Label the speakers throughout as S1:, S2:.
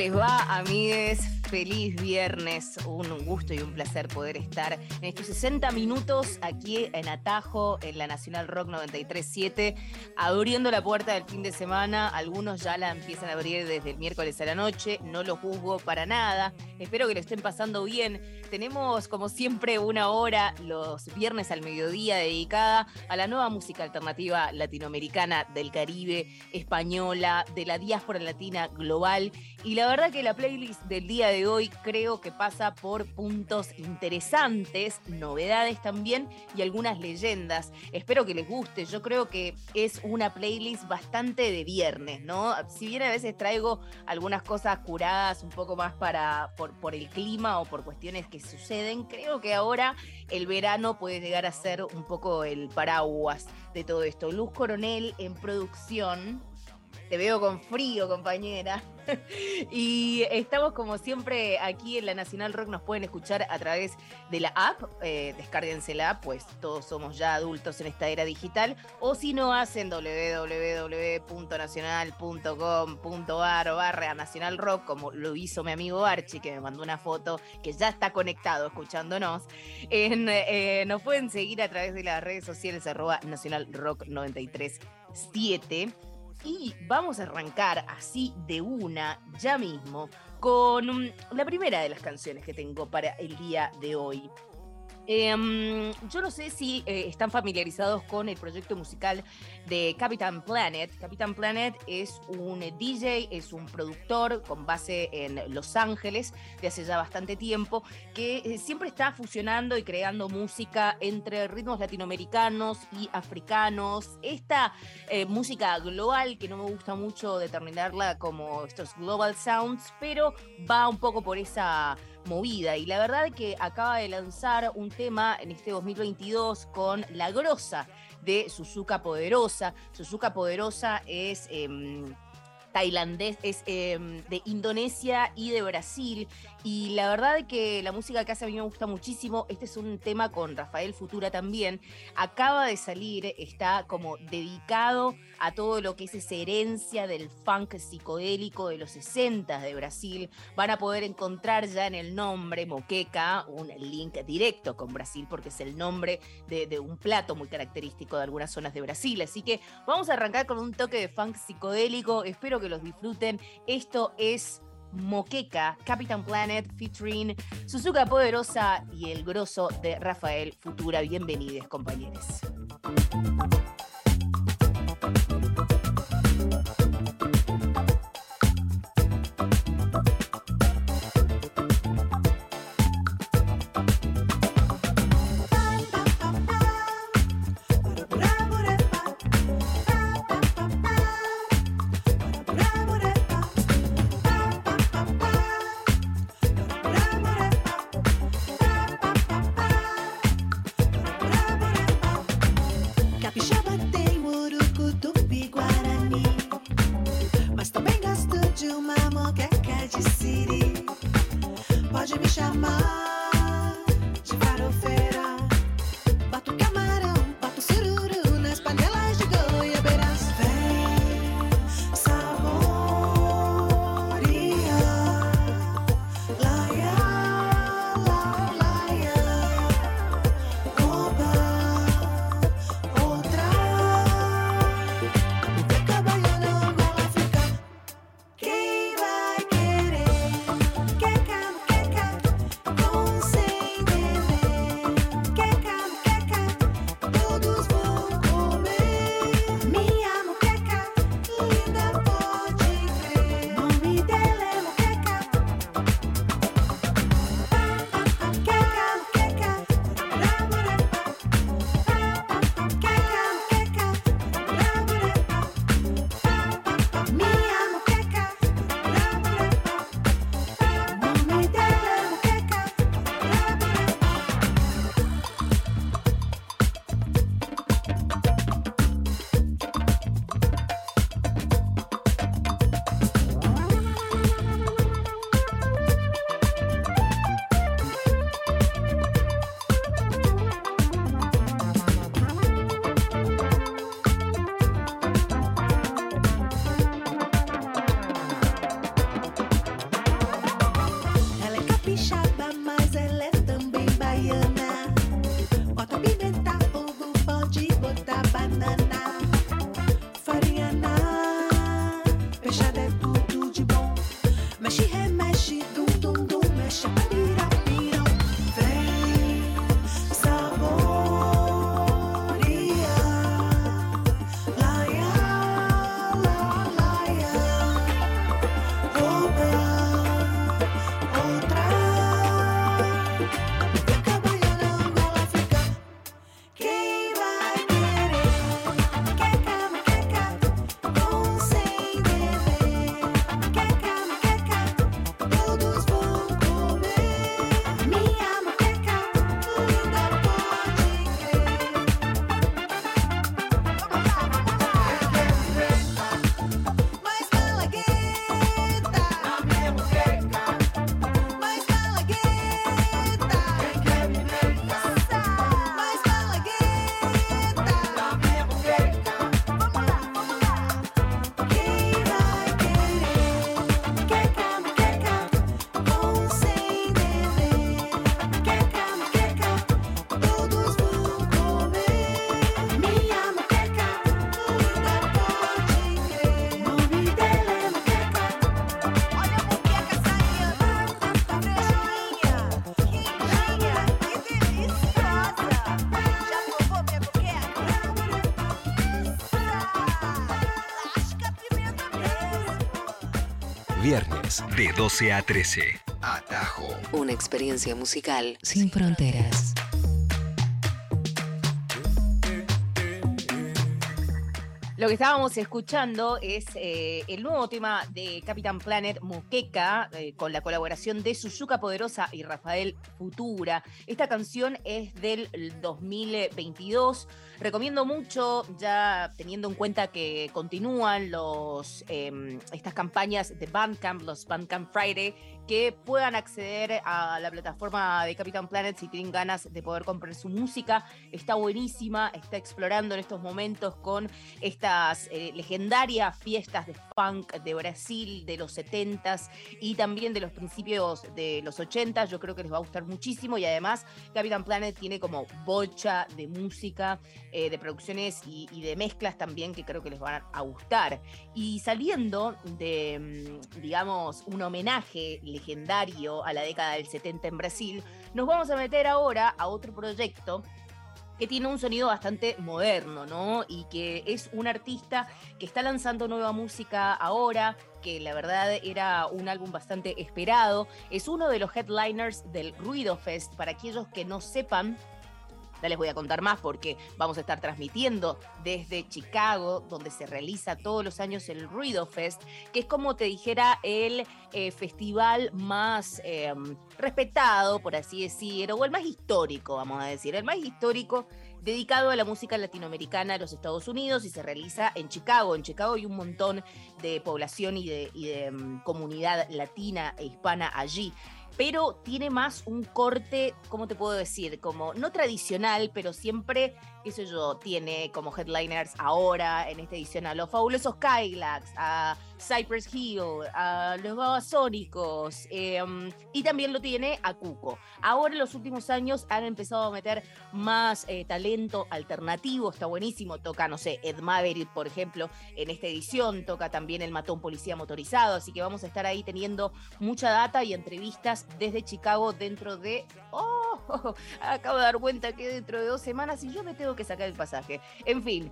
S1: Les va, amigues? Feliz viernes, un gusto y un placer poder estar en estos 60 minutos aquí en Atajo, en la Nacional Rock 937, abriendo la puerta del fin de semana. Algunos ya la empiezan a abrir desde el miércoles a la noche, no lo juzgo para nada. Espero que lo estén pasando bien. Tenemos, como siempre, una hora los viernes al mediodía dedicada a la nueva música alternativa latinoamericana, del Caribe, española, de la diáspora latina global. Y la verdad que la playlist del día de hoy creo que pasa por puntos interesantes, novedades también y algunas leyendas. Espero que les guste. Yo creo que es una playlist bastante de viernes, ¿no? Si bien a veces traigo algunas cosas curadas un poco más para por, por el clima o por cuestiones que suceden, creo que ahora el verano puede llegar a ser un poco el paraguas de todo esto. Luz Coronel en producción. Te veo con frío, compañera. y estamos como siempre aquí en la Nacional Rock. Nos pueden escuchar a través de la app. Eh, descárguense la app, pues todos somos ya adultos en esta era digital. O si no, hacen www.nacional.com.ar barra Nacional Rock, como lo hizo mi amigo Archie, que me mandó una foto que ya está conectado escuchándonos. Eh, nos pueden seguir a través de las redes sociales arroba Nacional Rock 937. Y vamos a arrancar así de una, ya mismo, con um, la primera de las canciones que tengo para el día de hoy. Em, yo no sé si eh, están familiarizados con el proyecto musical de Captain Planet. Captain Planet es un DJ, es un productor con base en Los Ángeles de hace ya bastante tiempo, que eh, siempre está fusionando y creando música entre ritmos latinoamericanos y africanos. Esta eh, música global, que no me gusta mucho determinarla como estos global sounds, pero va un poco por esa movida. Y la verdad que acaba de lanzar un tema en este 2022 con La Grosa de Suzuka Poderosa. Suzuka Poderosa es... em, tailandés, es em, de Indonesia y de Brasil. Y la verdad que la música que hace a mí me gusta muchísimo. Este es un tema con Rafael Futura también. Acaba de salir, está como dedicado a todo lo que es esa herencia del funk psicodélico de los 60 de Brasil. Van a poder encontrar ya en el nombre Moqueca un link directo con Brasil porque es el nombre de, de un plato muy característico de algunas zonas de Brasil. Así que vamos a arrancar con un toque de funk psicodélico. Espero que los disfruten. Esto es Moqueca, Captain Planet, featuring Suzuka Poderosa y el grosso de Rafael Futura. Bienvenidos, compañeros.
S2: Viernes de 12 a 13. Atajo.
S3: Una experiencia musical sin fronteras.
S1: Lo que estábamos escuchando es eh, el nuevo tema de Capitán Planet Moqueca, eh, con la colaboración de Suyuca Poderosa y Rafael Futura. Esta canción es del 2022. Recomiendo mucho, ya teniendo en cuenta que continúan los, em, estas campañas de Bandcamp, los Bandcamp Friday, que puedan acceder a la plataforma de Capitán Planet si tienen ganas de poder comprar su música. Está buenísima, está explorando en estos momentos con estas eh, legendarias fiestas de funk de Brasil de los 70s y también de los principios de los 80 Yo creo que les va a gustar muchísimo y además Capitán Planet tiene como bocha de música, eh, de producciones y, y, de mezclas también que creo que les van a gustar. Y saliendo de, mm, digamos, un homenaje legendario a la década del 70 en Brasil, nos vamos a meter ahora a otro proyecto que tiene un sonido bastante moderno, ¿no? Y que es un artista que está lanzando nueva música ahora, que la verdad era un álbum bastante esperado. Es uno de los headliners del Ruido Fest. Para aquellos que no sepan, ya les voy a contar más porque vamos a estar transmitiendo desde Chicago, donde se realiza todos los años el Ruido Fest, que es como te dijera el eh, festival más em, respetado, por así decir, o el más histórico, vamos a decir, el más histórico dedicado a la música latinoamericana de los Estados Unidos y se realiza en Chicago. En Chicago hay un montón de población y de, em, comunidad latina e hispana allí pero tiene más un corte, ¿cómo te puedo decir? Como no tradicional, pero siempre, qué sé yo, tiene como headliners ahora en esta edición a los fabulosos Kylax, a Cypress Hill, a los Babasónicos, em, y también lo tiene a Cuco. Ahora en los últimos años han empezado a meter más eh, talento alternativo, está buenísimo, toca, no sé, Ed Maverick, por ejemplo, en esta edición, toca también el Matón Policía Motorizado, así que vamos a estar ahí teniendo mucha data y entrevistas desde Chicago dentro de... ¡Oh! Acabo de dar cuenta que dentro de dos semanas y yo me tengo que sacar el pasaje. En fin.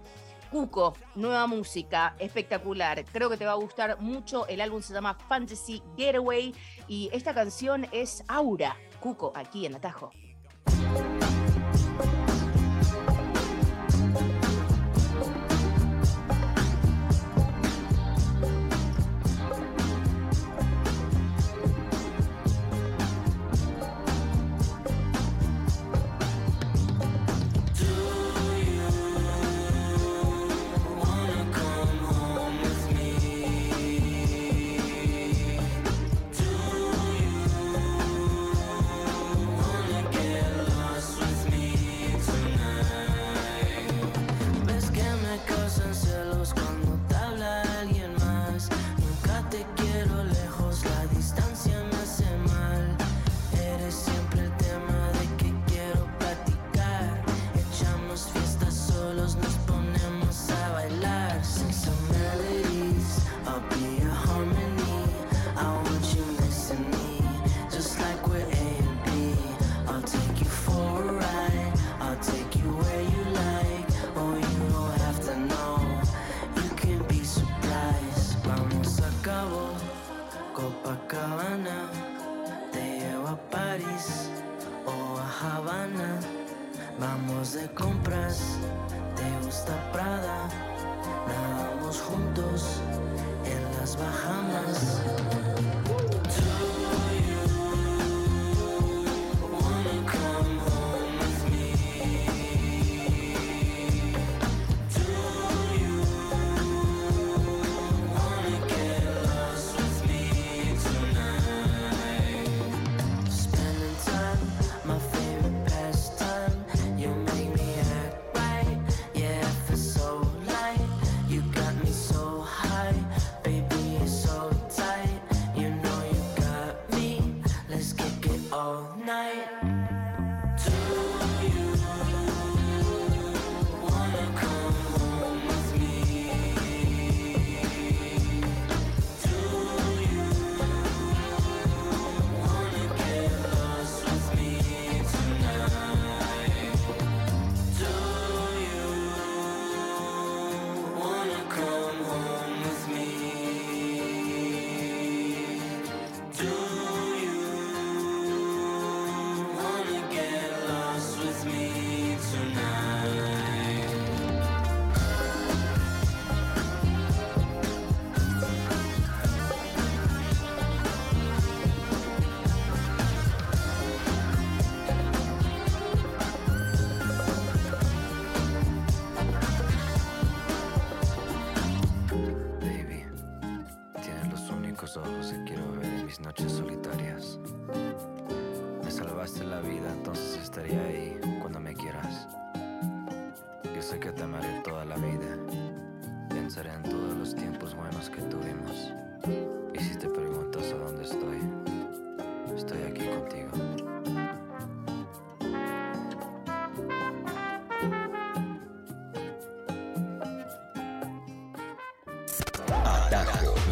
S1: Cuco, nueva música, espectacular. Creo que te va a gustar mucho. El álbum se llama Fantasy Getaway y esta canción es Aura. Cuco, aquí en Atajo.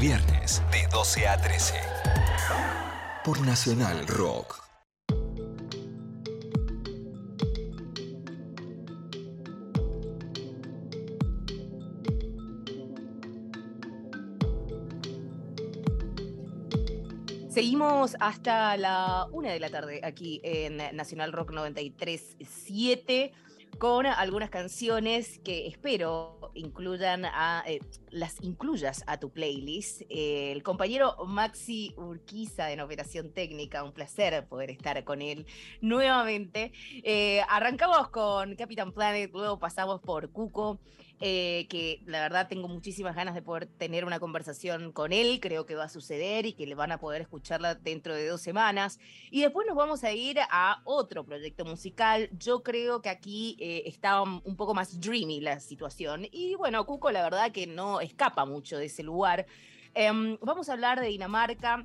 S2: Viernes de 12 a 13. Por Nacional Rock.
S1: Seguimos hasta la una de la tarde aquí en Nacional Rock 93.7 con algunas canciones que espero eh, las incluyas a tu playlist. Eh, el compañero Maxi Urquiza en Operación Técnica, un placer poder estar con él nuevamente. Eh, arrancamos con Capitán Planet, luego pasamos por Cuco. Eh, que la verdad tengo muchísimas ganas de poder tener una conversación con él, creo que va a suceder y que le van a poder escucharla dentro de dos semanas. Y después nos vamos a ir a otro proyecto musical. Yo creo que aquí eh, está un poco más dreamy la situación. Y bueno, Cuco la verdad que no escapa mucho de ese lugar. Em, vamos a hablar de Dinamarca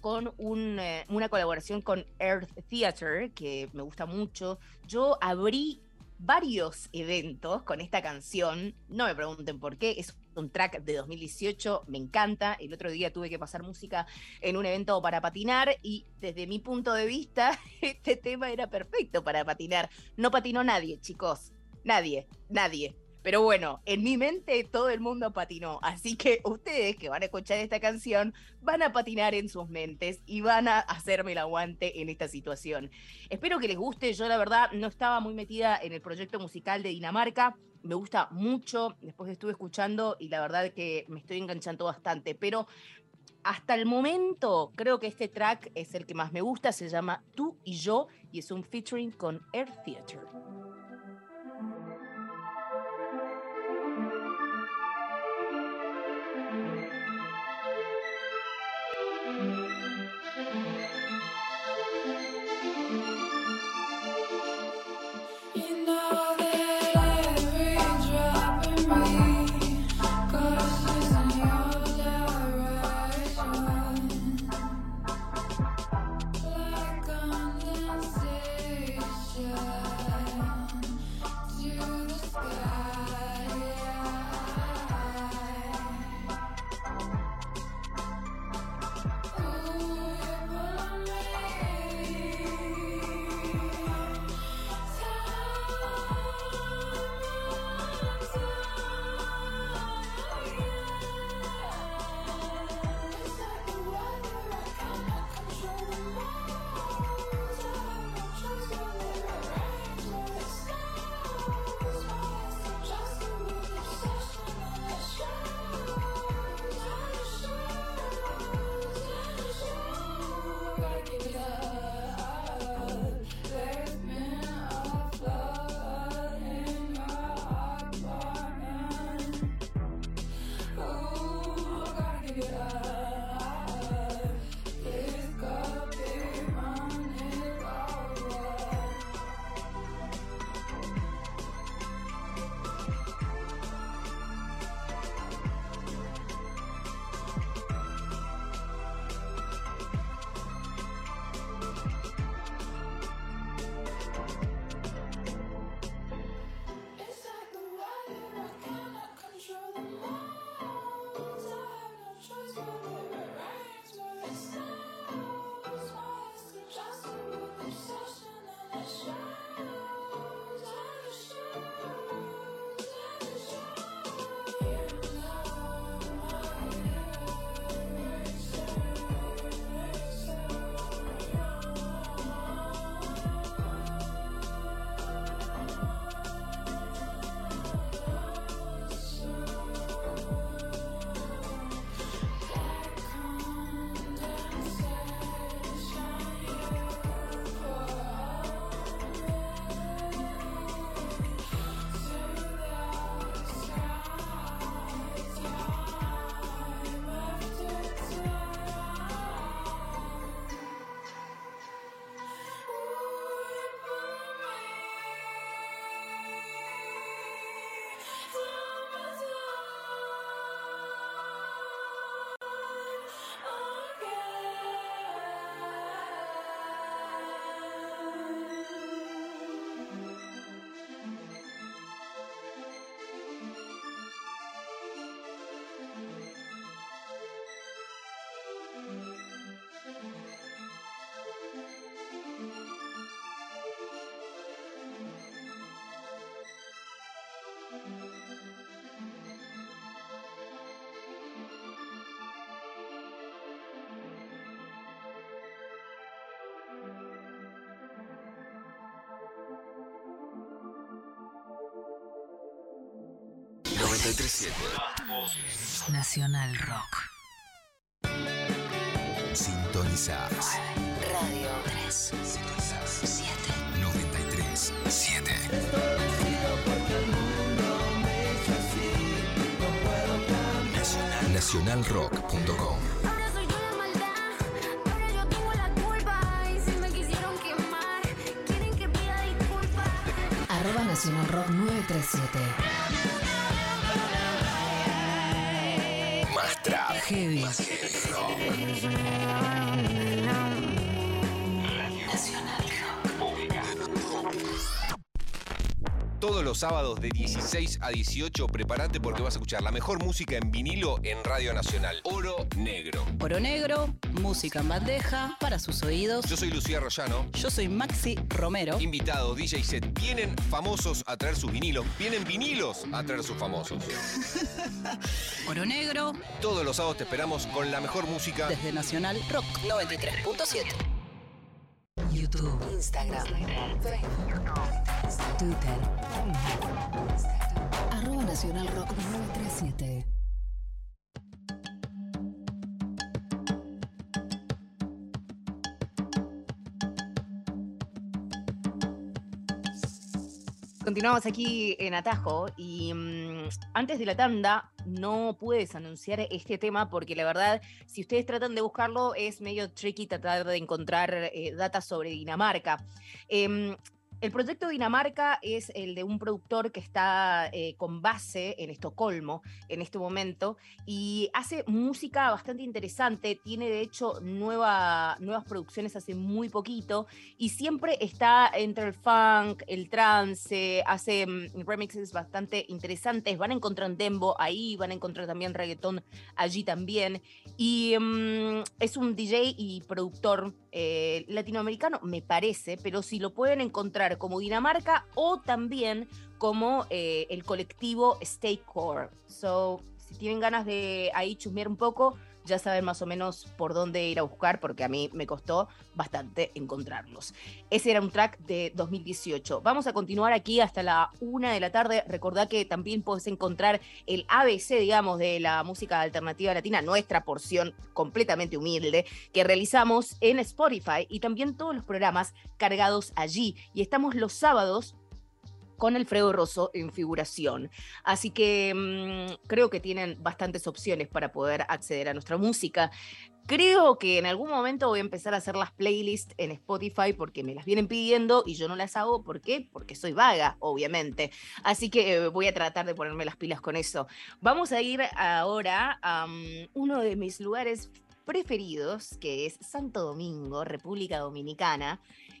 S1: con eh, una colaboración con Earth Theater, que me gusta mucho. Yo abrí varios eventos con esta canción. No me pregunten por qué, es un track de 2018, me encanta. El otro día tuve que pasar música en un evento para patinar y desde mi punto de vista este tema era perfecto para patinar. No patinó nadie, chicos. Nadie, nadie. Pero bueno, en mi mente todo el mundo patinó, así que ustedes que van a escuchar esta canción van a patinar en sus mentes y van a hacerme el aguante en esta situación. Espero que les guste, yo la verdad no estaba muy metida en el proyecto musical de Dinamarca, me gusta mucho, después estuve escuchando y la verdad que me estoy enganchando bastante, pero hasta el momento creo que este track es el que más me gusta, se llama Tú y yo y es un featuring con Air Theater.
S2: 937
S3: Nacional Rock.
S2: Sintonizás
S3: Radio 3. 7.
S2: 93 7 Nacional Nacionalrock.com
S4: Ahora soy yo la maldad, ahora yo tengo la culpa. Y si me quisieron quemar, quieren que pida disculpas.
S3: Arroba Nacional Rock 937. Heavy.
S2: Más heavy rock
S3: Nacional Rock.
S5: Todos los sábados de 16 a 18, prepárate porque vas a escuchar la mejor música en vinilo en Radio Nacional. Oro Negro.
S6: Oro Negro, música en bandeja para sus oídos.
S5: Yo soy Lucía Rollano.
S6: Yo soy Maxi Romero.
S5: Invitado, DJ set. Vienen famosos a traer sus vinilos. Vienen vinilos a traer sus famosos.
S6: Oro Negro
S5: Todos los sábados te esperamos con la mejor música.
S6: desde Nacional Rock 93.7.
S3: YouTube, Instagram, Facebook, Twitter. Arroba Nacional Rock 937.
S1: Continuamos aquí en Atajo y mm, antes de la tanda no puedes anunciar este tema porque la verdad, si ustedes tratan de buscarlo, es medio tricky tratar de encontrar eh, sobre Dinamarca. Em, el proyecto Dinamarca es el de un productor que está eh, con base en Estocolmo en este momento y hace música bastante interesante. Tiene de hecho nueva, nuevas producciones hace muy poquito y siempre está entre el funk, el trance, hace mm, remixes bastante interesantes. Van a encontrar dembo ahí, van a encontrar también reggaetón allí también. Y mm, es un DJ y productor eh, latinoamericano, me parece, pero si lo pueden encontrar como Dinamarca o también como eh, el colectivo Stay Core. So, si tienen ganas de ahí chusmear un poco, ya saben más o menos por dónde ir a buscar, porque a mí me costó bastante encontrarlos. Ese era un track de 2018. Vamos a continuar aquí hasta la una de la tarde. Recordá que también podés encontrar el ABC, digamos, de la música alternativa latina, nuestra porción completamente humilde, que realizamos en Spotify y también todos los programas cargados allí. Y estamos los sábados con Alfredo Rosso en figuración. Así que mm, creo que tienen bastantes opciones para poder acceder a nuestra música. Creo que en algún momento voy a empezar a hacer las playlists en Spotify porque me las vienen pidiendo y yo no las hago. ¿Por qué? Porque soy vaga, obviamente. Así que eh, voy a tratar de ponerme las pilas con eso. Vamos a ir ahora a mm, uno de mis lugares preferidos, que es Santo Domingo, República Dominicana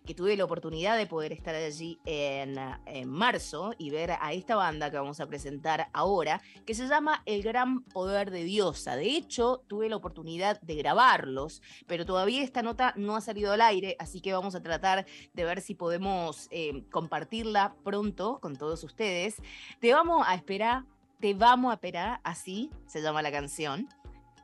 S1: que tuve la oportunidad de poder estar allí en, en marzo y ver a esta banda que vamos a presentar ahora, que se llama El Gran Poder de Diosa. De hecho, tuve la oportunidad de grabarlos, pero todavía esta nota no ha salido al aire, así que vamos a tratar de ver si podemos eh, compartirla pronto con todos ustedes. Te vamos a esperar, te vamos a esperar, así se llama la canción.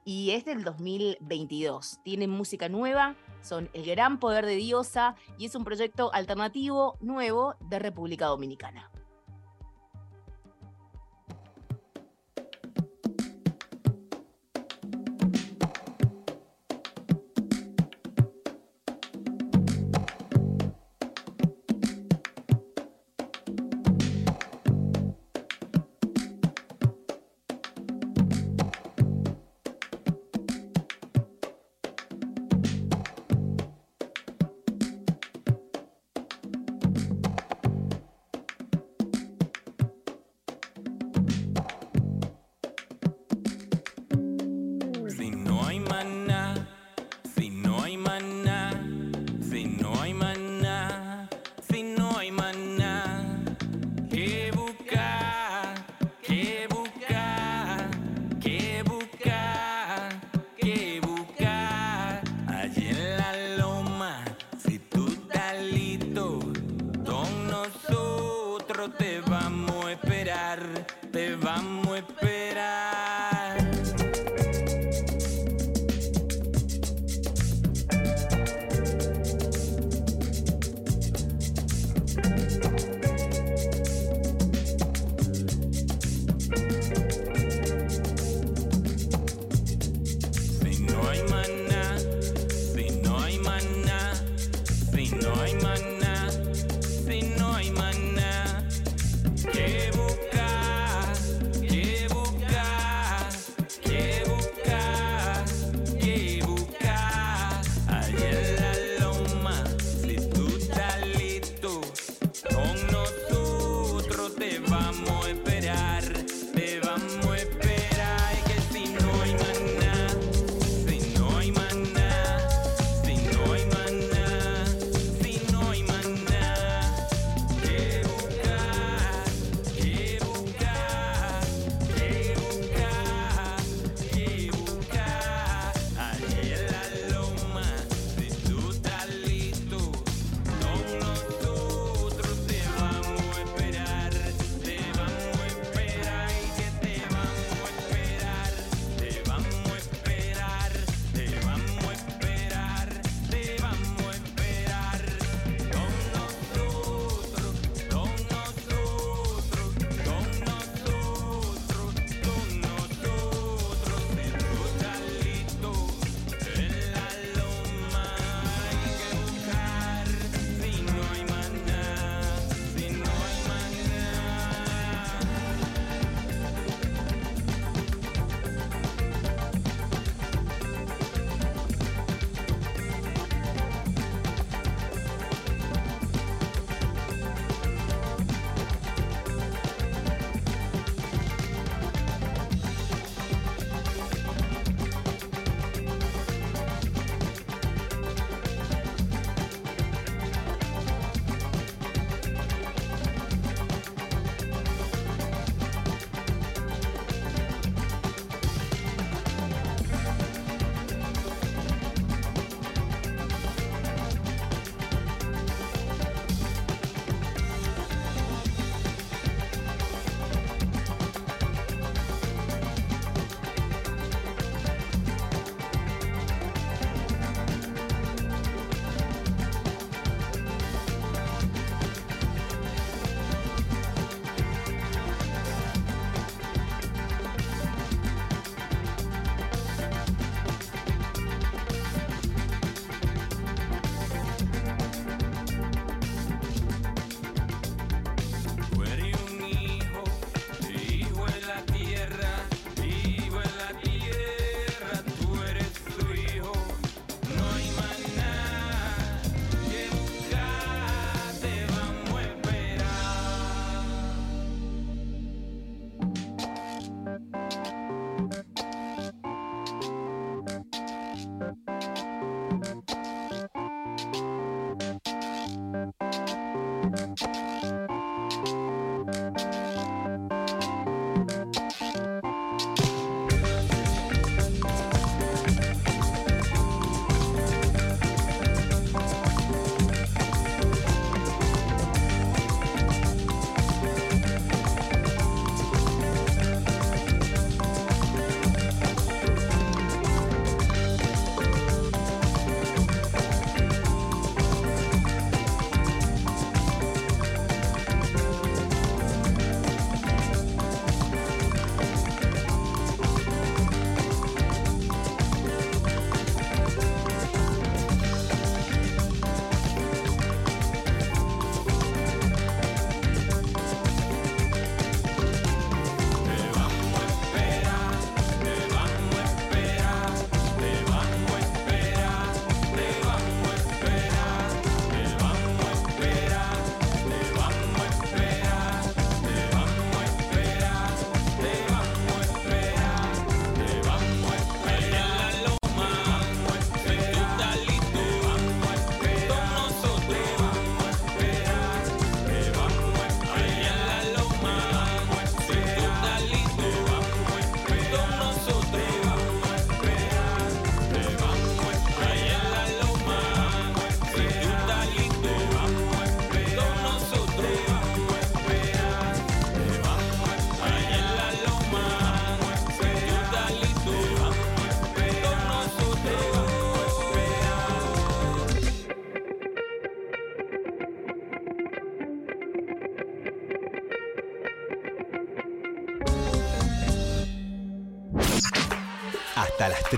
S1: Y es del 2022. Tienen música nueva, son El Gran Poder de Diosa y es un proyecto alternativo nuevo de República Dominicana.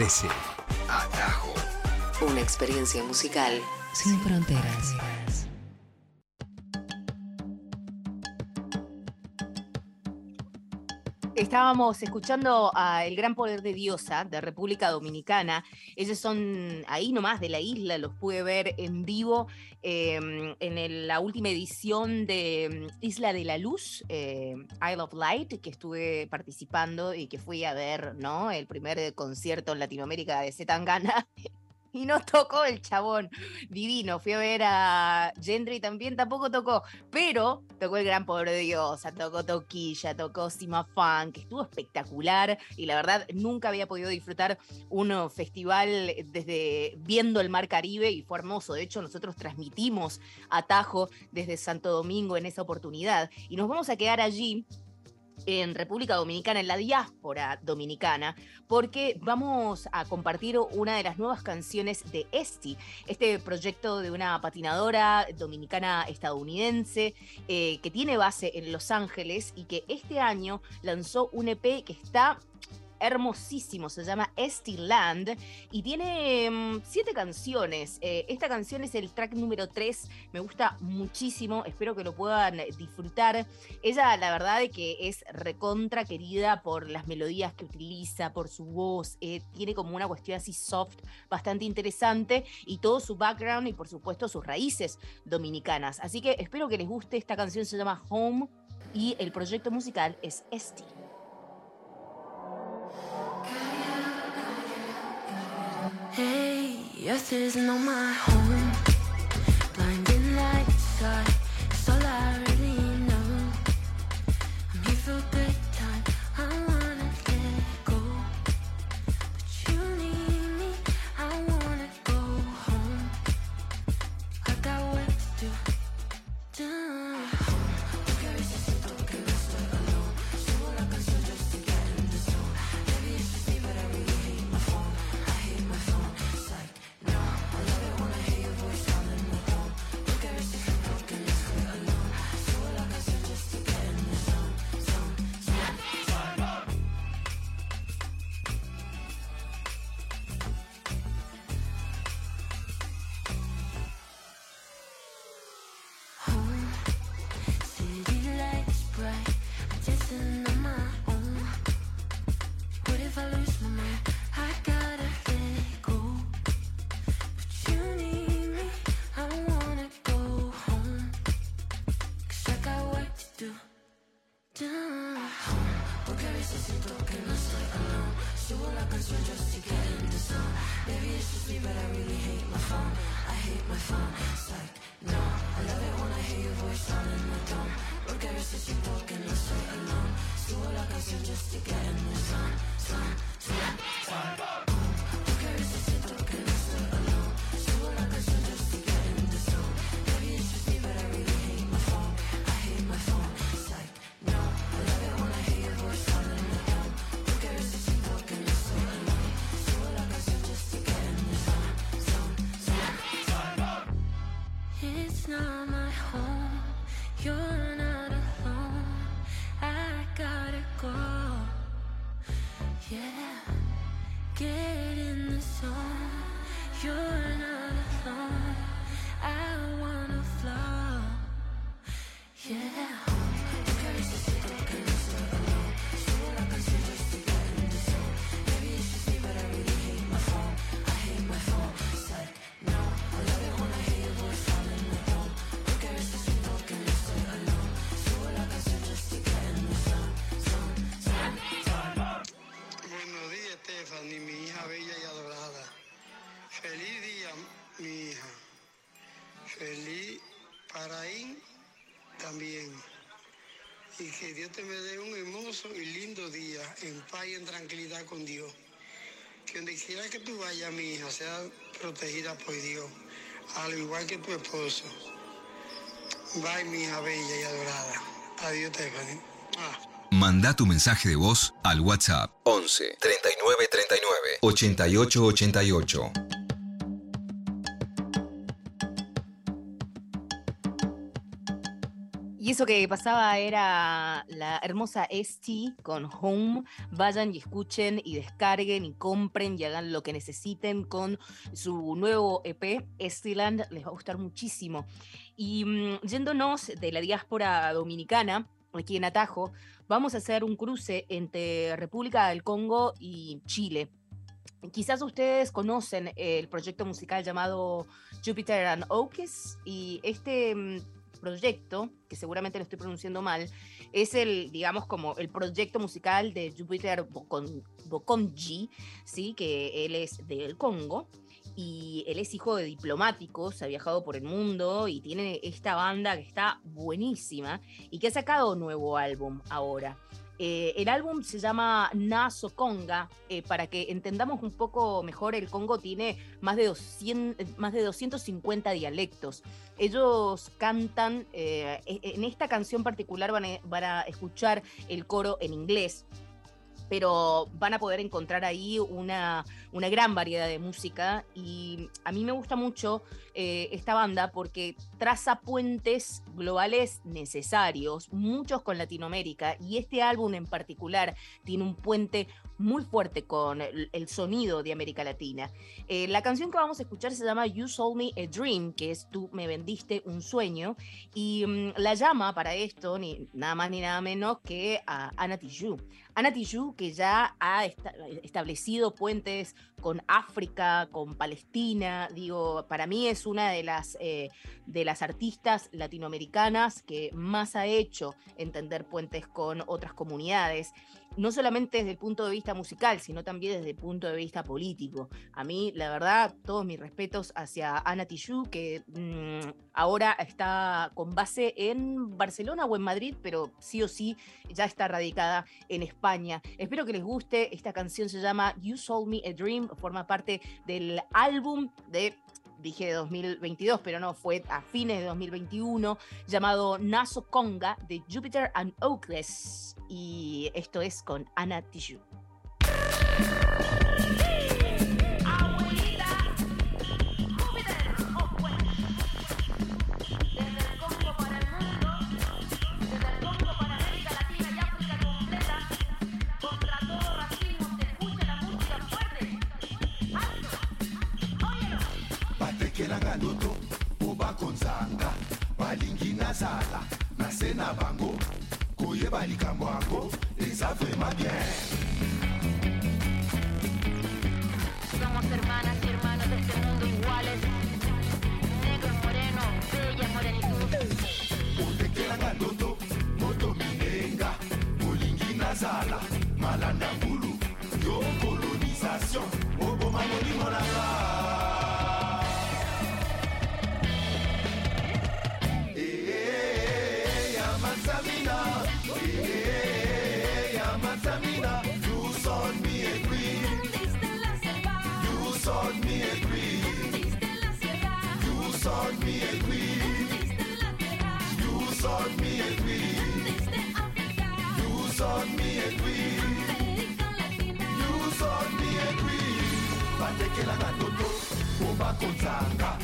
S2: 13.
S5: Atajo.
S3: Una experiencia musical sin fronteras.
S1: Estábamos escuchando a El Gran Poder de Diosa de República Dominicana. Ellos son ahí nomás de la isla, los pude ver en vivo eh, en la última edición de mm, Isla de la Luz, eh, Isle of Light, que estuve participando y que fui a ver, ¿no? El primer concierto en Latinoamérica de Zetangana. Y no tocó el chabón divino. Fui a ver a Gendry también, tampoco tocó. Pero tocó el gran poder de Diosa, tocó Toquilla, tocó Sima Fan, que estuvo espectacular. Y la verdad, nunca había podido disfrutar un uh, festival desde viendo el Mar Caribe y fue hermoso. De hecho, nosotros transmitimos Atajo desde Santo Domingo en esa oportunidad. Y nos vamos a quedar allí en República Dominicana, en la diáspora dominicana, porque vamos a compartir una de las nuevas canciones de Esti, este proyecto de una patinadora dominicana estadounidense eh, que tiene base en Los Ángeles y que este año lanzó un EP que está hermosísimo, se llama Esti Land y tiene mm, siete canciones. Eh, esta canción es el track número 3, me gusta muchísimo, espero que lo puedan disfrutar. Ella, la verdad, es que es recontra querida por las melodías que utiliza, por su voz, eh, tiene como una cuestión así soft, bastante interesante y todo su background y por supuesto sus raíces dominicanas. Así que espero que les guste, esta canción se llama Home y el proyecto musical es Esti.
S7: Hey, earth is not my home.
S8: Blinded Dios te me dé un hermoso y lindo día en paz y en tranquilidad con Dios. Que donde quiera que tú vayas, mi hija, sea protegida por Dios, al igual que tu esposo. Bye, mi hija bella y adorada. Adiós, Stephanie. Ah.
S2: Manda tu mensaje de voz al WhatsApp 11 39 39 88 88.
S1: Eso que pasaba era la hermosa ST con Home. Vayan y escuchen y descarguen y compren y hagan lo que necesiten con su nuevo EP, Estiland. Les va a gustar muchísimo. Y mm, yéndonos de la diáspora dominicana, aquí en Atajo, vamos a hacer un cruce entre República del Congo y Chile. Quizás ustedes conocen el proyecto musical llamado Jupiter and Oakes y este mm, proyecto, que seguramente lo estoy pronunciando mal, es el, digamos, como el proyecto musical de Jupiter Bokon- Bokonji, ¿sí? que él es del Congo y él es hijo de diplomáticos, ha viajado por el mundo y tiene esta banda que está buenísima y que ha sacado un nuevo álbum ahora. Eh, el álbum se llama Naso Conga. eh, para que entendamos un poco mejor, el Congo tiene más de, 200, eh, más de 250 dialectos. Ellos cantan, eh, e- en esta canción particular van a, van a escuchar el coro en inglés, pero van a poder encontrar ahí una, una gran variedad de música y a mí me gusta mucho eh, esta banda porque traza puentes globales necesarios, muchos con Latinoamérica y este álbum en particular tiene un puente muy fuerte con el, sonido de América Latina. Eh, la canción que vamos a escuchar se llama You Sold Me a Dream, que es Tú me vendiste un sueño, y mm, la llama para esto ni nada más ni nada menos que a Ana Tijoux. Ana Tijoux, que ya ha esta- establecido puentes con África, con Palestina, digo, para mí es una de las, eh, de las artistas latinoamericanas que más ha hecho entender puentes con otras comunidades, no solamente desde el punto de vista musical, sino también desde el punto de vista político. A mí, la verdad, todos mis respetos hacia Ana Tijoux, que mm, ahora está con base en Barcelona o en Madrid, pero sí o sí ya está radicada en España. Espero que les guste. Esta canción se llama You Sold Me a Dream, forma parte del álbum de dije de 2022, pero no, fue a fines de 2021, llamado Naso Conga de Jupiter and Oakless. Y esto es con Ana Tijoux.
S9: balingi na se na bango koyeba likambo yango eza vraimen bien
S7: Somos hermanas y hermanos de este mundo iguales. Negro, moreno, bella morenitud.
S9: otekelanga ndoto moto minenga olingi nazala malanda ngulu yo colonisation oboma molimo nanga me a dream. You sold me a dream. You sold me a dream. batekelanga ndoto po bakonzanga balingi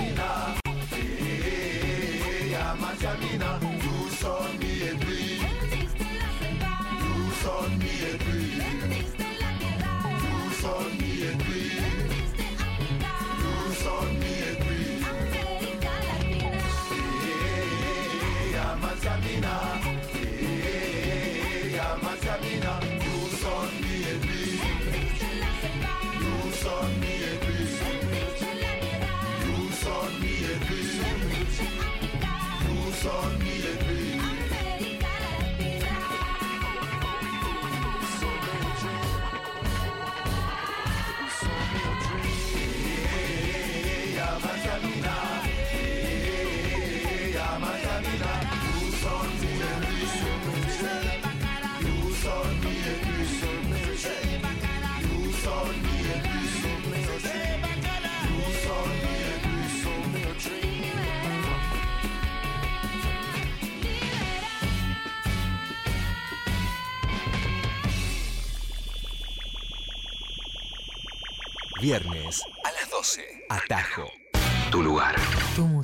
S7: ya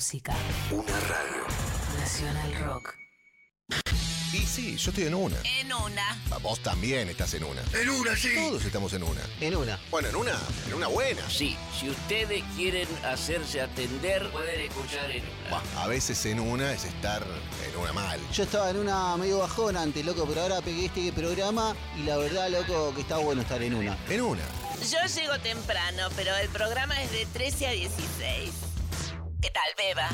S3: música.
S2: Una radio.
S3: Nacional Rock.
S5: Y sí, yo estoy en una.
S6: En una.
S5: Ah, Vos también estás en una.
S8: En una, sí.
S5: Todos estamos en una.
S10: En una.
S5: Bueno, en una, en una buena.
S11: Sí, si ustedes quieren hacerse atender, pueden escuchar en una.
S5: Bah, a veces en una es estar en una mal.
S10: Yo estaba en una medio bajona antes, loco, pero ahora pegué este programa y la verdad, loco, que está bueno estar en una.
S5: En una.
S6: Yo llego temprano, pero el programa es de 13 a 16. ¿Qué tal, Beba?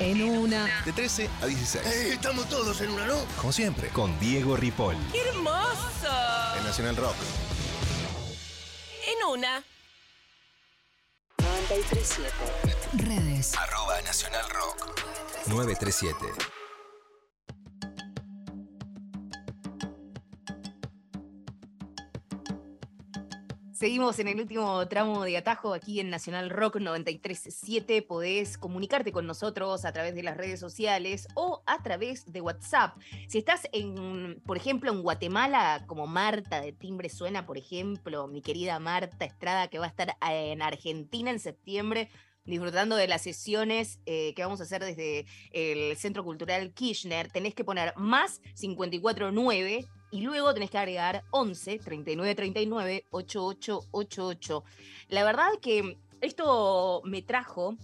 S3: En una.
S5: De 13 a 16.
S8: Eh, estamos todos en una, ¿no?
S5: Como siempre.
S2: Con Diego Ripoll.
S6: ¡Qué hermoso!
S5: En Nacional Rock.
S6: En una.
S3: 937. Redes.
S2: Arroba Nacional Rock. 937.
S1: Seguimos en el último tramo de atajo aquí en Nacional Rock 937. Podés comunicarte con nosotros a través de las redes sociales o a través de WhatsApp. Si estás en, por ejemplo, en Guatemala, como Marta de Timbre Suena, por ejemplo, mi querida Marta Estrada, que va a estar en Argentina en septiembre, disfrutando de las sesiones eh, que vamos a hacer desde el Centro Cultural Kirchner, tenés que poner más 549 y luego tenés que agregar 11 39 39 8888. La verdad que esto me trajo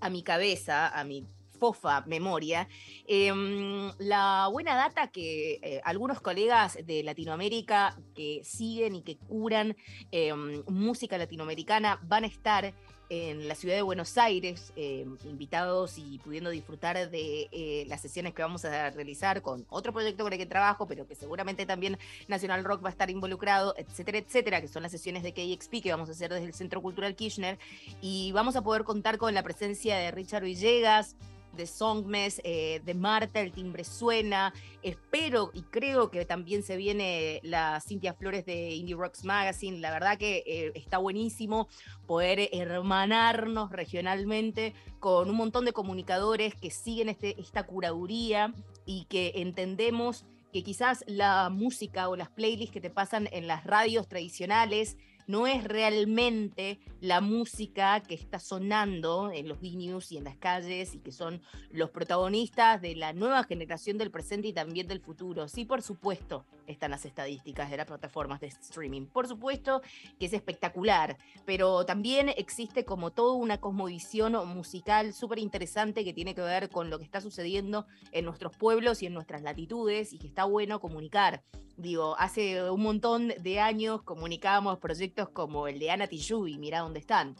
S1: a mi cabeza, a mi fofa memoria, em, la buena data que eh, algunos colegas de Latinoamérica que siguen y que curan em, música latinoamericana van a estar en la ciudad de Buenos Aires, eh, invitados y pudiendo disfrutar de eh, las sesiones que vamos a realizar con otro proyecto con el que trabajo, pero que seguramente también Nacional Rock va a estar involucrado, etcétera, etcétera, que son las sesiones de KXP que vamos a hacer desde el Centro Cultural Kirchner. Y vamos a poder contar con la presencia de Richard Villegas, de Songmes, eh, de Marta, el timbre suena. Espero y creo que también se viene la Cintia Flores de Indie Rocks Magazine. La verdad que eh, está buenísimo poder hermanarnos regionalmente con un montón de comunicadores que siguen este, esta curaduría y que entendemos que quizás la música o las playlists que te pasan en las radios tradicionales no es realmente la música que está sonando en los venues y en las calles y que son los protagonistas de la nueva generación del presente y también del futuro. Sí, por supuesto, están las estadísticas de las plataformas de streaming. Por supuesto que es espectacular, pero también existe como toda una cosmovisión musical súper interesante que tiene que ver con lo que está sucediendo en nuestros pueblos y en nuestras latitudes y que está bueno comunicar. Digo, hace un montón de años comunicábamos proyectos como el de Ana Tijoux, mira dónde están,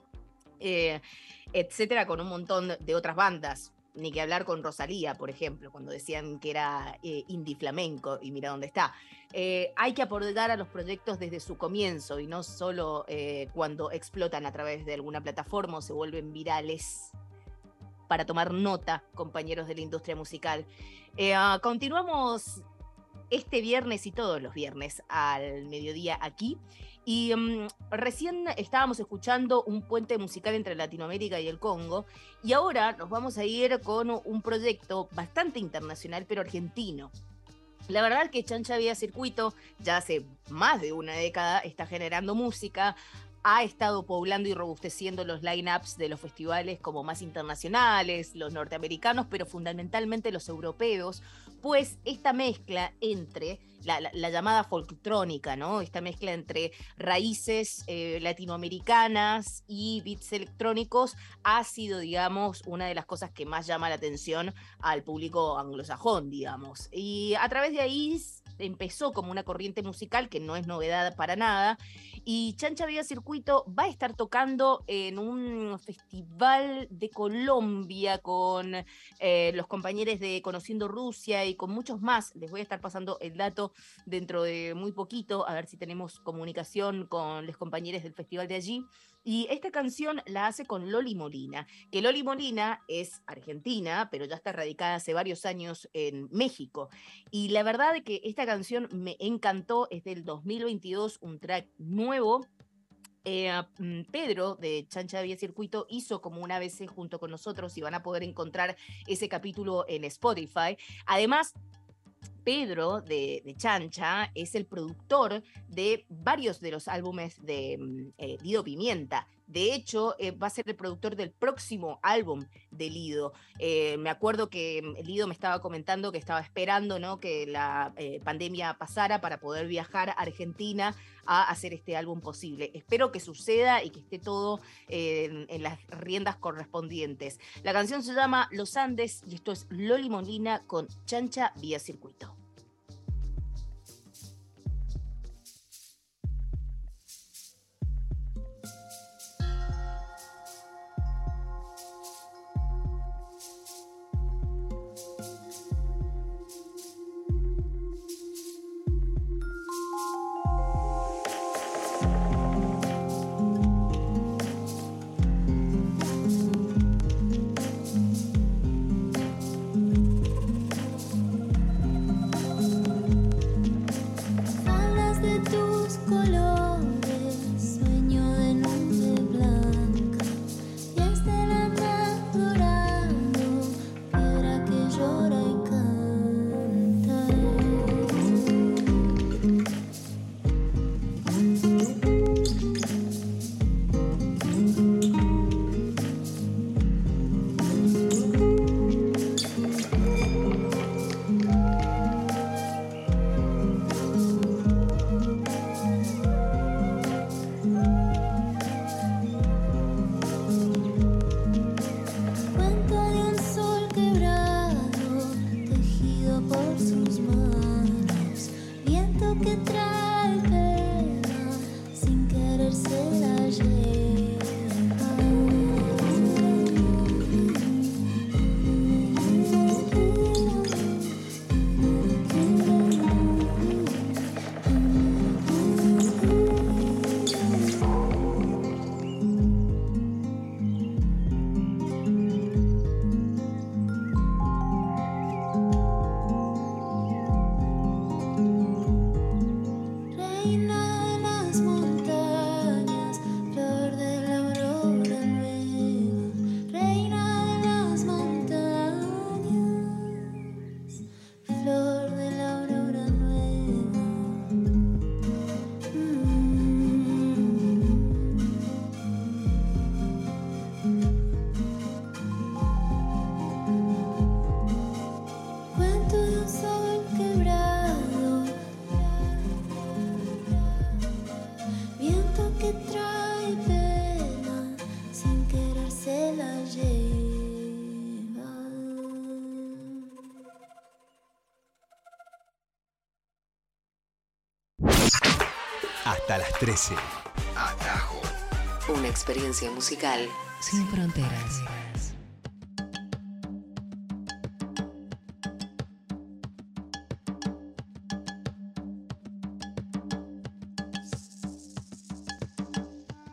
S1: eh, etcétera, con un montón de otras bandas. Ni que hablar con Rosalía, por ejemplo, cuando decían que era eh, indie flamenco y mira dónde está. Eh, hay que apoyar a los proyectos desde su comienzo y no solo eh, cuando explotan a través de alguna plataforma o se vuelven virales para tomar nota, compañeros de la industria musical. Eh, ah, continuamos este viernes y todos los viernes al mediodía aquí. Y mm, recién estábamos escuchando un puente musical entre Latinoamérica y el Congo. Y ahora nos vamos a ir con un proyecto bastante internacional, pero argentino. La verdad que Chancha Vía Circuito ya hace más de una década está generando música, ha estado poblando y robusteciendo los lineups de los festivales como más internacionales, los norteamericanos, pero fundamentalmente los europeos, pues esta mezcla entre la, la- la llamada folktrónica, ¿no? Esta mezcla entre raíces eh, latinoamericanas y beats electrónicos ha sido, digamos, una de las cosas que más llama la atención al público anglosajón, digamos. Y a través de ahí empezó como una corriente musical que no es novedad para nada. Y Chancha Vía Circuito va a estar tocando en un festival de Colombia con eh, los compañeros de Conociendo Rusia y con muchos más. Les voy a estar pasando el dato dentro de muy poquito, a ver si tenemos comunicación con los compañeros del festival de allí. Y esta canción la hace con Loli Molina, que Loli Molina es argentina, pero ya está radicada hace varios años en México. Y la verdad es que esta canción me encantó, es del 2022, un track nuevo. Eh, mm, Pedro de Chancha Vía Circuito hizo como una ABC junto con nosotros y van a poder encontrar ese capítulo en Spotify. Además, Pedro de, de Chancha es el productor de varios de los álbumes de mm, eh, Lido Pimienta. De hecho, eh, va a ser el productor del próximo álbum de Lido. Eh, me acuerdo que mm, Lido me estaba comentando que estaba esperando ¿no? que la eh, pandemia pasara para poder viajar a Argentina a hacer este álbum posible. Espero que suceda y que esté todo en, en las riendas correspondientes. La canción se llama Los Andes y esto es Loli Molina con Chancha Vía Circuito.
S7: Las
S12: 13.
S2: Atajo.
S3: Una experiencia musical sin fronteras.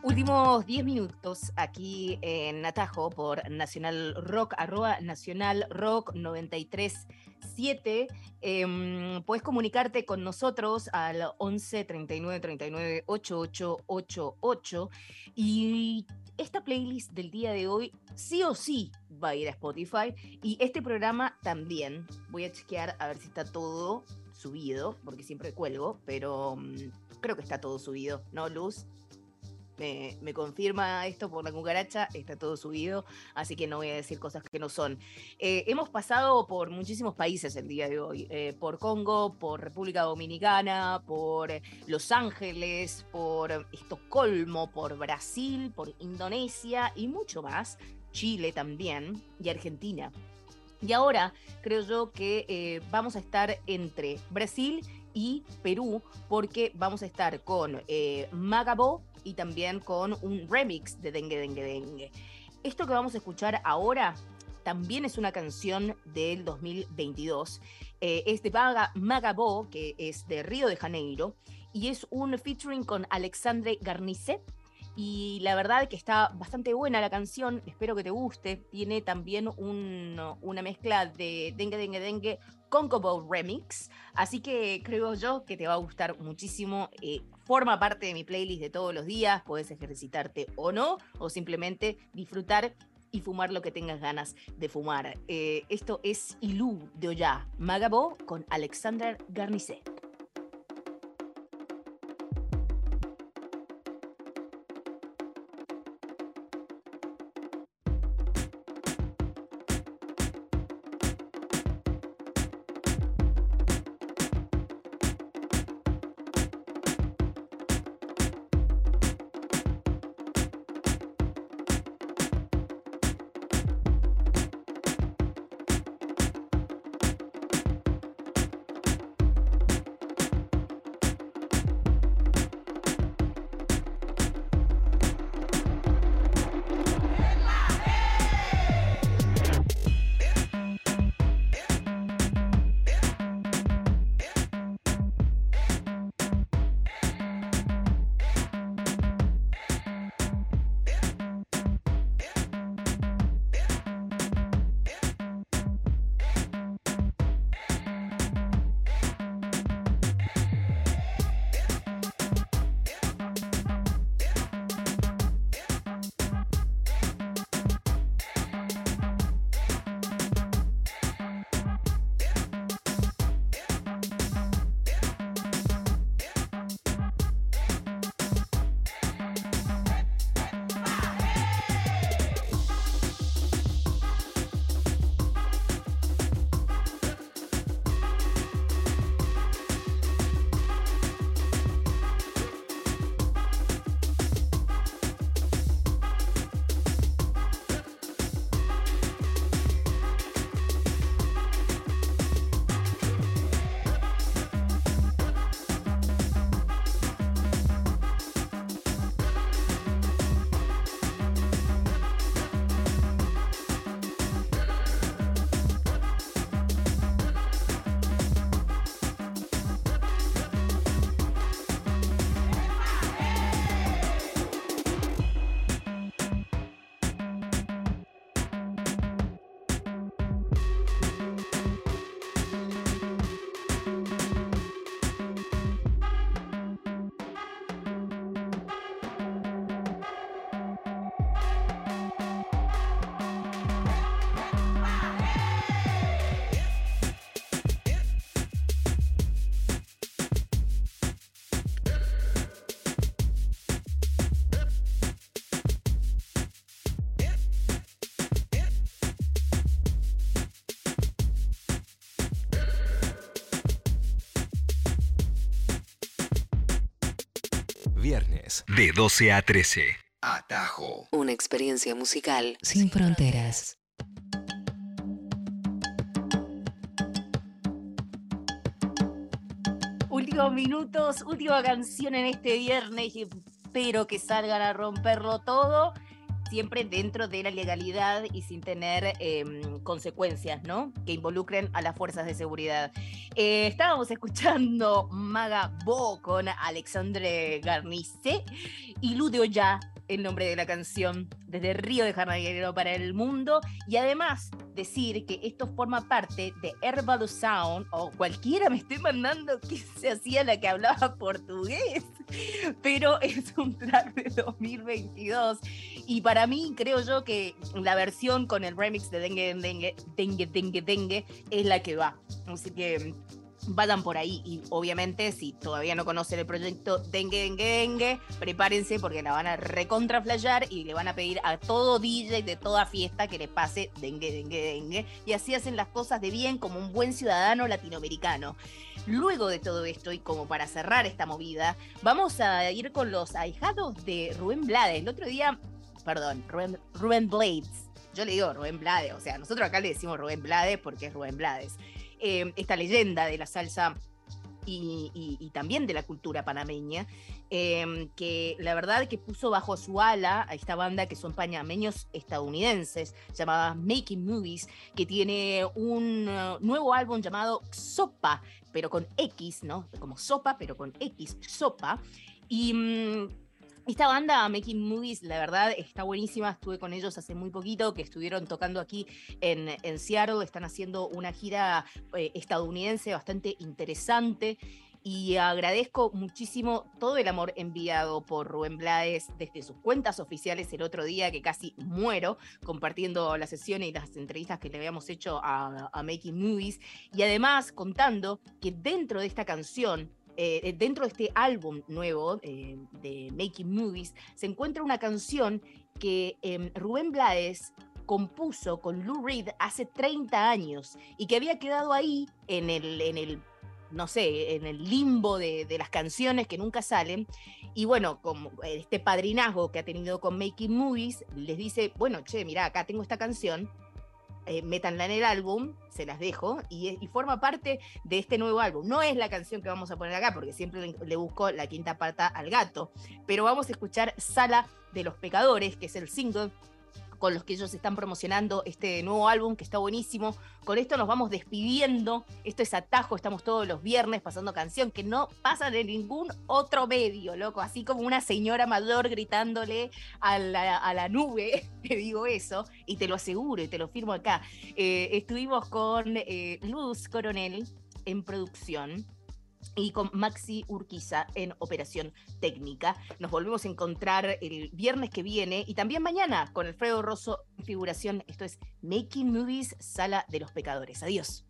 S1: Últimos 10 minutos aquí en Atajo por Nacional Rock, arroba Nacional Rock 937. Em, puedes comunicarte con nosotros al 11 39 39 88 88 y esta playlist del día de hoy sí o sí va a ir a Spotify y este programa también. Voy a chequear a ver si está todo subido, porque siempre cuelgo, pero mm, creo que está todo subido, ¿no, Luz? Me, confirma esto por la cucaracha, está todo subido, así que no voy a decir cosas que no son. Eh, hemos pasado por muchísimos países el día de hoy, eh, por Congo, por República Dominicana, por Los Ángeles, por Estocolmo, por Brasil, por Indonesia y mucho más, Chile también y Argentina. Y ahora creo yo que eh, vamos a estar entre Brasil y Perú, porque vamos a estar con eh, Magabo y también con un remix de Dengue Dengue Dengue. Esto que vamos a escuchar ahora también es una canción del 2022. Eh, es de Maga- Magabo, que es de Río de Janeiro, y es un featuring con Alexandre Garnicet. Y la verdad que está bastante buena la canción, espero que te guste. Tiene también un- una mezcla de Dengue Dengue Dengue con Cobo Remix, así que creo yo que te va a gustar muchísimo. eh, forma parte de mi playlist de todos los días, puedes ejercitarte o no, o simplemente disfrutar y fumar lo que tengas ganas de fumar. Eh, esto es Ilú de Oya, Magabo con Alexandra Garnicet.
S12: Viernes de 12 a 13.
S2: Atajo.
S3: Una experiencia musical sin fronteras.
S1: Últimos minutos, última canción en este viernes y espero que salgan a romperlo todo, siempre dentro de la legalidad y sin tener em, consecuencias, ¿no? Que involucren a las fuerzas de seguridad. Eh, estábamos escuchando Maga Bo con Alexandre Garnice y Ludeo Ya, el nombre de la canción, desde Río de Janeiro para el mundo. Y además decir que esto forma parte de Herbal Sound, o cualquiera me esté mandando que se hacía la que hablaba portugués, pero es un track de 2022. Y para mí, creo yo que la versión con el remix de Dengue, Dengue, Dengue, Dengue, Dengue es la que va. Así que vayan por ahí y obviamente si todavía no conocen el proyecto Dengue Dengue Dengue, prepárense porque la van a recontraflayar y le van a pedir a todo DJ de toda fiesta que le pase Dengue Dengue Dengue y así hacen las cosas de bien como un buen ciudadano latinoamericano. Luego de todo esto y como para cerrar esta movida, vamos a ir con los ahijados de Rubén Blades. El otro día, perdón, Rubén, Blades. Yo le digo Rubén Blades, o sea, nosotros acá le decimos Rubén Blades porque es Rubén Blades eh, esta leyenda de la salsa y también de la cultura panameña, eh, que la verdad que puso bajo su ala a esta banda que son panameños estadounidenses, llamada Making Movies, que tiene un uh, nuevo álbum llamado Sopa, pero con X, ¿no? Como sopa, pero con X, Sopa. Y mm, esta banda, Making Movies, la verdad está buenísima. Estuve con ellos hace muy poquito, que estuvieron tocando aquí en, en Seattle. Están haciendo una gira eh, estadounidense bastante interesante. y agradezco muchísimo todo el amor enviado por Rubén Blades desde sus cuentas oficiales el otro día, que casi muero compartiendo las sesiones y las entrevistas que le habíamos hecho a, a Making Movies, y además contando que dentro de esta canción, eh, dentro de este álbum nuevo eh, de Making Movies, se encuentra una canción que em, Rubén Blades compuso con Lou Reed hace 30 años y que había quedado ahí en el, en el no sé, en el limbo de, de las canciones que nunca salen. Y bueno, como este padrinazgo que ha tenido con Making Movies, les dice, bueno, che, mira, acá tengo esta canción, eh, métanla en el álbum, se las dejo, y, forma parte de este nuevo álbum. No es la canción que vamos a poner acá, porque siempre le, le busco la quinta pata al gato, pero vamos a escuchar Sala de los Pecadores, que es el single con los que ellos están promocionando este nuevo álbum que está buenísimo. Con esto nos vamos despidiendo. Esto es Atajo, estamos todos los viernes pasando canción que no pasan en ningún otro medio, loco. Así como una señora mayor gritándole a la, a la nube, te digo eso, y te lo aseguro y te lo firmo acá. Eh, estuvimos con eh, Luz Coronel en producción y con Maxi Urquiza en operación técnica. Nos volvemos a encontrar el viernes que viene y también mañana con Alfredo Rosso en figuración. Esto es Making Movies, Sala de los Pecadores. Adiós.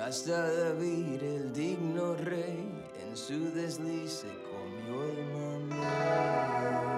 S13: Hasta David el digno rey en su desliz comió el.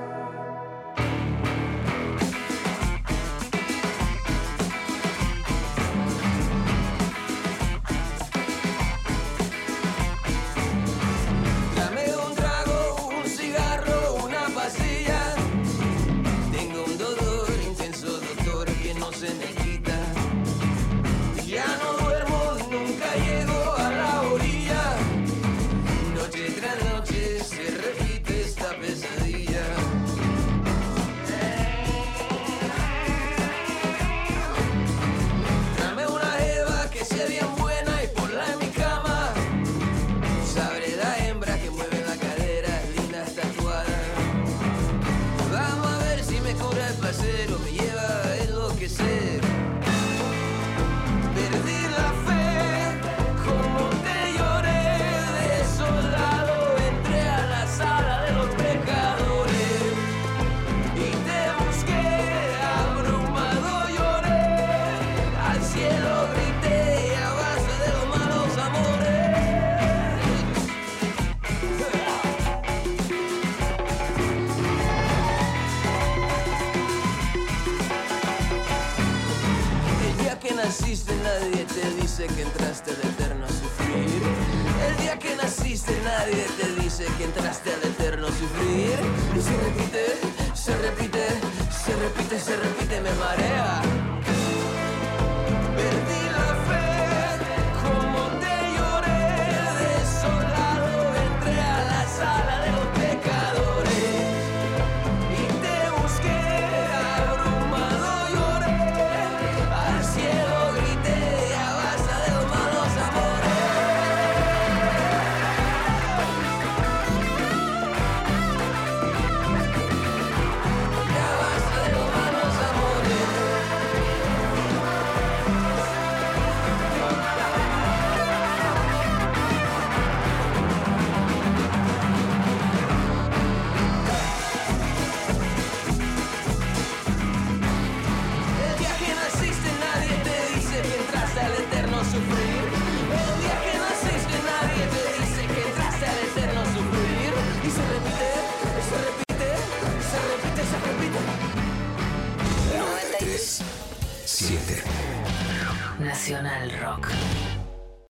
S13: Que entraste al eterno sufrir. El día que naciste nadie te dice que entraste al eterno sufrir. Y se repite, se repite, se repite, se repite, me marea.
S3: Nacional Rock.